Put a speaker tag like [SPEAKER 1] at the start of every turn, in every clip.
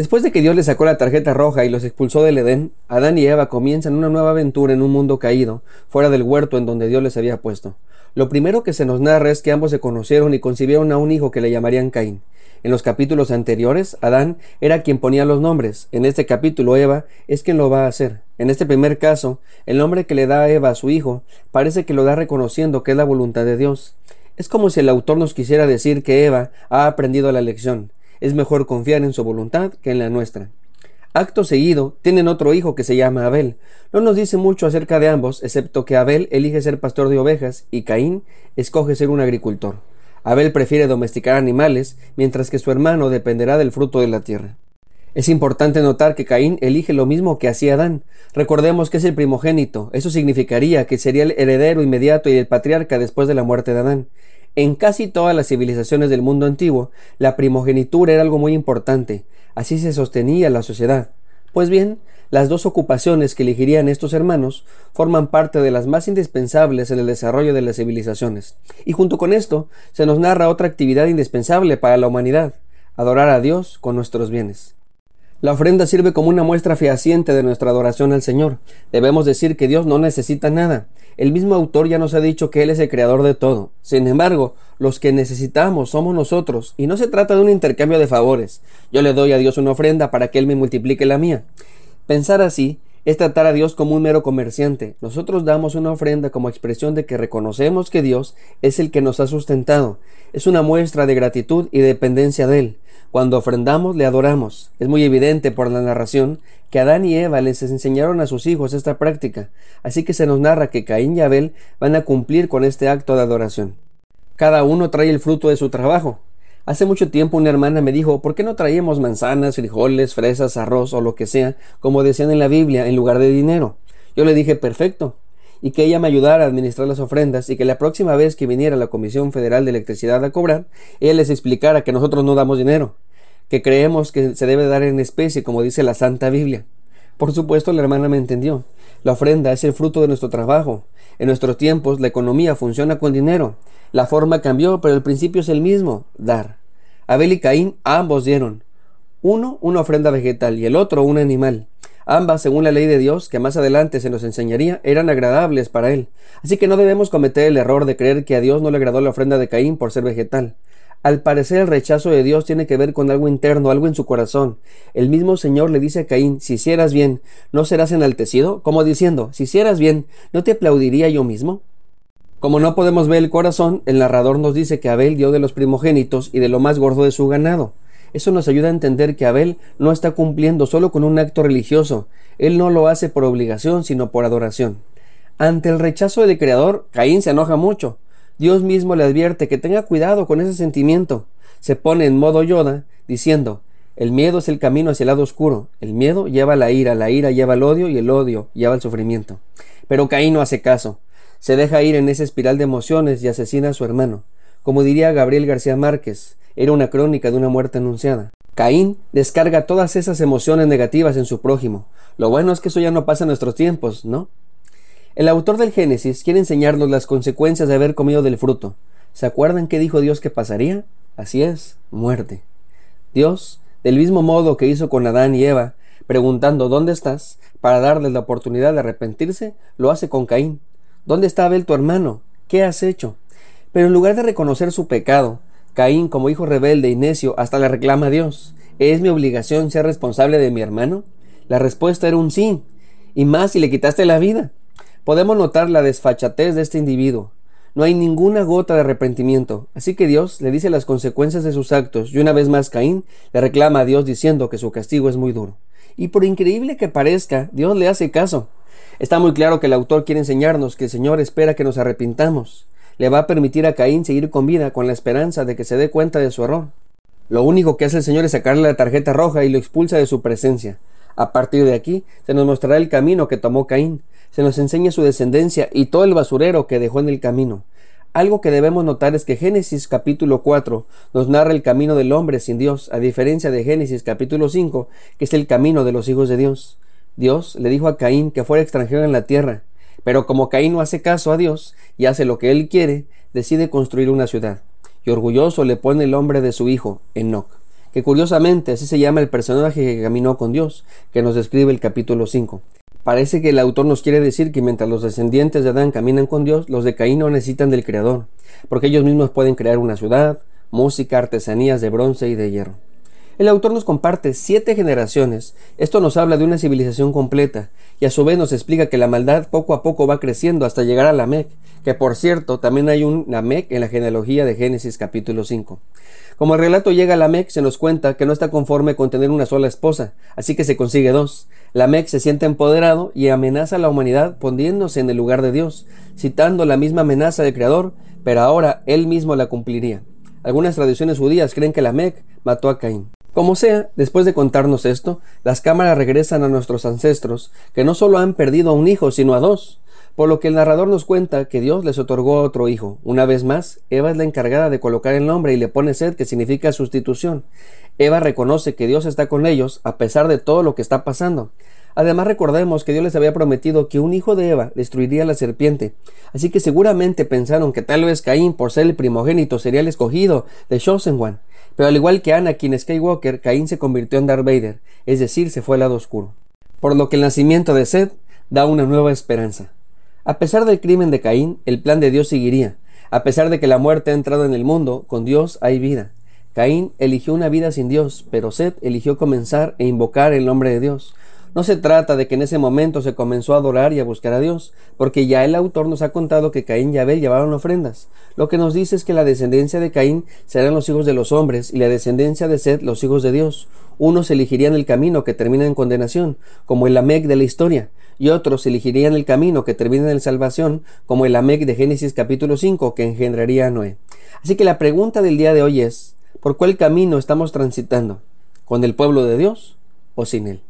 [SPEAKER 1] Después de que Dios les sacó la tarjeta roja y los expulsó del Edén, Adán y Eva comienzan una nueva aventura en un mundo caído, fuera del huerto en donde Dios les había puesto. Lo primero que se nos narra es que ambos se conocieron y concibieron a un hijo que le llamarían Caín. En los capítulos anteriores, Adán era quien ponía los nombres. En este capítulo, Eva es quien lo va a hacer. En este primer caso, el nombre que le da a Eva a su hijo parece que lo da reconociendo que es la voluntad de Dios. Es como si el autor nos quisiera decir que Eva ha aprendido la lección es mejor confiar en su voluntad que en la nuestra. Acto seguido, tienen otro hijo que se llama Abel. No nos dice mucho acerca de ambos, excepto que Abel elige ser pastor de ovejas y Caín escoge ser un agricultor. Abel prefiere domesticar animales, mientras que su hermano dependerá del fruto de la tierra. Es importante notar que Caín elige lo mismo que hacía Adán. Recordemos que es el primogénito. Eso significaría que sería el heredero inmediato y el patriarca después de la muerte de Adán. En casi todas las civilizaciones del mundo antiguo, la primogenitura era algo muy importante, así se sostenía la sociedad. Pues bien, las dos ocupaciones que elegirían estos hermanos forman parte de las más indispensables en el desarrollo de las civilizaciones. Y junto con esto se nos narra otra actividad indispensable para la humanidad, adorar a Dios con nuestros bienes. La ofrenda sirve como una muestra fehaciente de nuestra adoración al Señor. Debemos decir que Dios no necesita nada. El mismo autor ya nos ha dicho que Él es el creador de todo. Sin embargo, los que necesitamos somos nosotros, y no se trata de un intercambio de favores. Yo le doy a Dios una ofrenda para que Él me multiplique la mía. Pensar así es tratar a Dios como un mero comerciante. Nosotros damos una ofrenda como expresión de que reconocemos que Dios es el que nos ha sustentado. Es una muestra de gratitud y dependencia de Él. Cuando ofrendamos, le adoramos. Es muy evidente por la narración que Adán y Eva les enseñaron a sus hijos esta práctica, así que se nos narra que Caín y Abel van a cumplir con este acto de adoración. Cada uno trae el fruto de su trabajo. Hace mucho tiempo una hermana me dijo, ¿por qué no traíamos manzanas, frijoles, fresas, arroz o lo que sea, como decían en la Biblia, en lugar de dinero? Yo le dije, perfecto, y que ella me ayudara a administrar las ofrendas y que la próxima vez que viniera la Comisión Federal de Electricidad a cobrar, ella les explicara que nosotros no damos dinero, que creemos que se debe dar en especie, como dice la Santa Biblia. Por supuesto, la hermana me entendió. La ofrenda es el fruto de nuestro trabajo. En nuestros tiempos la economía funciona con dinero. La forma cambió, pero el principio es el mismo, dar. Abel y Caín ambos dieron. Uno una ofrenda vegetal y el otro un animal. Ambas, según la ley de Dios, que más adelante se nos enseñaría, eran agradables para Él. Así que no debemos cometer el error de creer que a Dios no le agradó la ofrenda de Caín por ser vegetal. Al parecer el rechazo de Dios tiene que ver con algo interno, algo en su corazón. El mismo Señor le dice a Caín, si hicieras bien, ¿no serás enaltecido? Como diciendo, si hicieras bien, ¿no te aplaudiría yo mismo? Como no podemos ver el corazón, el narrador nos dice que Abel dio de los primogénitos y de lo más gordo de su ganado. Eso nos ayuda a entender que Abel no está cumpliendo solo con un acto religioso, él no lo hace por obligación, sino por adoración. Ante el rechazo del Creador, Caín se enoja mucho. Dios mismo le advierte que tenga cuidado con ese sentimiento. Se pone en modo Yoda, diciendo, el miedo es el camino hacia el lado oscuro, el miedo lleva la ira, la ira lleva al odio y el odio lleva al sufrimiento. Pero Caín no hace caso. Se deja ir en esa espiral de emociones y asesina a su hermano. Como diría Gabriel García Márquez, era una crónica de una muerte anunciada. Caín descarga todas esas emociones negativas en su prójimo. Lo bueno es que eso ya no pasa en nuestros tiempos, ¿no? El autor del Génesis quiere enseñarnos las consecuencias de haber comido del fruto. ¿Se acuerdan qué dijo Dios que pasaría? Así es, muerte. Dios, del mismo modo que hizo con Adán y Eva, preguntando ¿dónde estás? para darles la oportunidad de arrepentirse, lo hace con Caín. ¿Dónde está Abel tu hermano? ¿Qué has hecho? Pero en lugar de reconocer su pecado, Caín, como hijo rebelde y necio, hasta le reclama a Dios. ¿Es mi obligación ser responsable de mi hermano? La respuesta era un sí, y más si le quitaste la vida. Podemos notar la desfachatez de este individuo. No hay ninguna gota de arrepentimiento, así que Dios le dice las consecuencias de sus actos, y una vez más Caín le reclama a Dios diciendo que su castigo es muy duro. y por increíble que parezca, Dios le hace caso. Está muy claro que el autor quiere enseñarnos que el Señor espera que nos arrepintamos. Le va a permitir a Caín seguir con vida con la esperanza de que se dé cuenta de su error. Lo único que hace el Señor es sacarle la tarjeta roja y lo expulsa de su presencia. A partir de aquí se nos mostrará el camino que tomó Caín, se nos enseña su descendencia y todo el basurero que dejó en el camino. Algo que debemos notar es que Génesis capítulo 4 nos narra el camino del hombre sin Dios, a diferencia de Génesis capítulo 5, que es el camino de los hijos de Dios. Dios le dijo a Caín que fuera extranjero en la tierra, pero como Caín no hace caso a Dios y hace lo que él quiere, decide construir una ciudad. Y orgulloso le pone el nombre de su hijo, Enoch, que curiosamente así se llama el personaje que caminó con Dios, que nos describe el capítulo 5. Parece que el autor nos quiere decir que mientras los descendientes de Adán caminan con Dios, los de Caín no necesitan del Creador, porque ellos mismos pueden crear una ciudad, música, artesanías de bronce y de hierro. El autor nos comparte siete generaciones. Esto nos habla de una civilización completa y a su vez nos explica que la maldad poco a poco va creciendo hasta llegar a Lamec, que por cierto también hay un Lamec en la genealogía de Génesis capítulo 5. Como el relato llega a Lamec, se nos cuenta que no está conforme con tener una sola esposa, así que se consigue dos. Lamec se siente empoderado y amenaza a la humanidad poniéndose en el lugar de Dios, citando la misma amenaza del Creador, pero ahora él mismo la cumpliría. Algunas tradiciones judías creen que Lamec mató a Caín. Como sea, después de contarnos esto, las cámaras regresan a nuestros ancestros, que no solo han perdido a un hijo, sino a dos, por lo que el narrador nos cuenta que Dios les otorgó otro hijo. Una vez más, Eva es la encargada de colocar el nombre y le pone sed, que significa sustitución. Eva reconoce que Dios está con ellos a pesar de todo lo que está pasando. Además recordemos que Dios les había prometido que un hijo de Eva destruiría la serpiente, así que seguramente pensaron que tal vez Caín, por ser el primogénito, sería el escogido de Chosen One. Pero al igual que Anakin Skywalker, Caín se convirtió en Darth Vader, es decir, se fue al lado oscuro. Por lo que el nacimiento de Seth da una nueva esperanza. A pesar del crimen de Caín, el plan de Dios seguiría. A pesar de que la muerte ha entrado en el mundo, con Dios hay vida. Caín eligió una vida sin Dios, pero Seth eligió comenzar e invocar el nombre de Dios. No se trata de que en ese momento se comenzó a adorar y a buscar a Dios, porque ya el autor nos ha contado que Caín y Abel llevaron ofrendas. Lo que nos dice es que la descendencia de Caín serán los hijos de los hombres y la descendencia de Seth los hijos de Dios. Unos elegirían el camino que termina en condenación, como el Lamec de la historia, y otros elegirían el camino que termina en salvación, como el Lamec de Génesis capítulo 5 que engendraría a Noé. Así que la pregunta del día de hoy es, ¿por cuál camino estamos transitando? ¿Con el pueblo de Dios o sin él?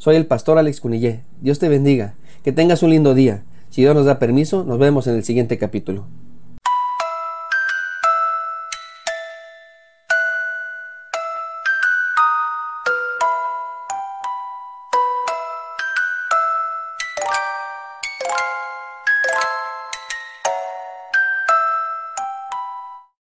[SPEAKER 1] Soy el pastor Alex Cunillé. Dios te bendiga. Que tengas un lindo día. Si Dios nos da permiso, nos vemos en el siguiente capítulo.